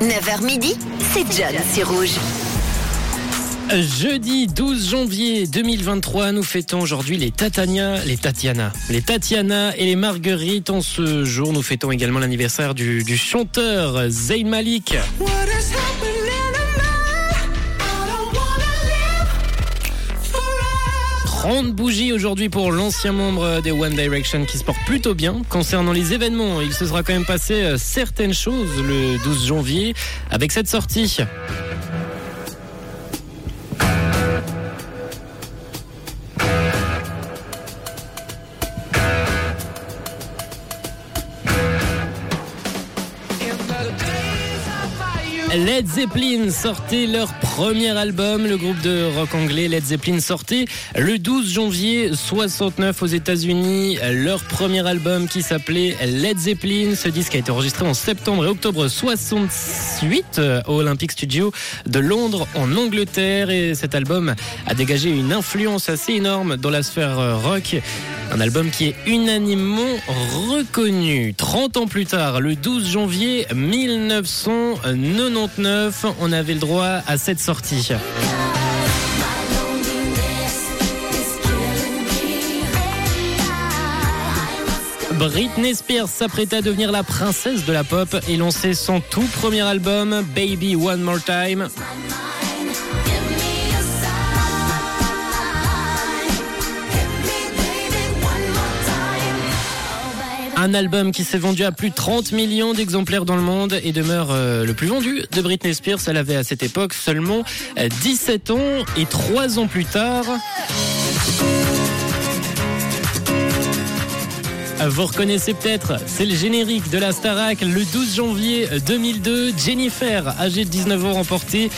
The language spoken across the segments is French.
9h midi, c'est John, c'est rouge. Jeudi 12 janvier 2023, nous fêtons aujourd'hui les Tatania, les Tatiana, les Tatiana et les Marguerites. En ce jour, nous fêtons également l'anniversaire du, du chanteur Zayn Malik. 30 bougies aujourd'hui pour l'ancien membre des One Direction qui se porte plutôt bien. Concernant les événements, il se sera quand même passé euh, certaines choses le 12 janvier avec cette sortie. Led Zeppelin sortait leur premier album. Le groupe de rock anglais Led Zeppelin sortait le 12 janvier 69 aux États-Unis. Leur premier album qui s'appelait Led Zeppelin. Ce disque a été enregistré en septembre et octobre 68 au Olympic Studio de Londres en Angleterre. Et cet album a dégagé une influence assez énorme dans la sphère rock. Un album qui est unanimement reconnu. 30 ans plus tard, le 12 janvier 1999, on avait le droit à cette sortie. Britney Spears s'apprêtait à devenir la princesse de la pop et lançait son tout premier album, Baby One More Time. Un album qui s'est vendu à plus de 30 millions d'exemplaires dans le monde et demeure euh, le plus vendu de Britney Spears. Elle avait à cette époque seulement 17 ans et 3 ans plus tard. Vous reconnaissez peut-être, c'est le générique de la Starac le 12 janvier 2002. Jennifer, âgée de 19 ans, remporté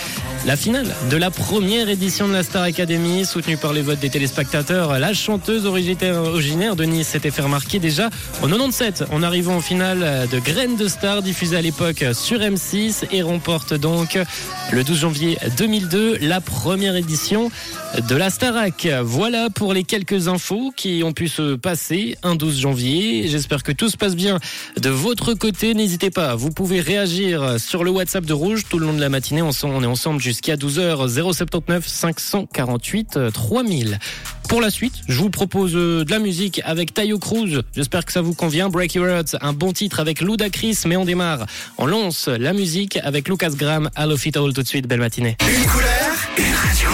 la finale de la première édition de la Star Academy, soutenue par les votes des téléspectateurs. La chanteuse originaire de Nice s'était fait remarquer déjà en 97 en arrivant au final de Graines de Star diffusée à l'époque sur M6 et remporte donc le 12 janvier 2002 la première édition de la Starac. Voilà pour les quelques infos qui ont pu se passer un 12 janvier. J'espère que tout se passe bien de votre côté. N'hésitez pas, vous pouvez réagir sur le WhatsApp de Rouge tout le long de la matinée. On est ensemble jusqu'à 12h 079 548 3000. Pour la suite, je vous propose de la musique avec Tayo Cruz. J'espère que ça vous convient. Break Your Heart, un bon titre avec Ludacris, mais on démarre. On lance la musique avec Lucas Graham. Hello Fit All tout de suite. Belle matinée. Une couleur, une radio.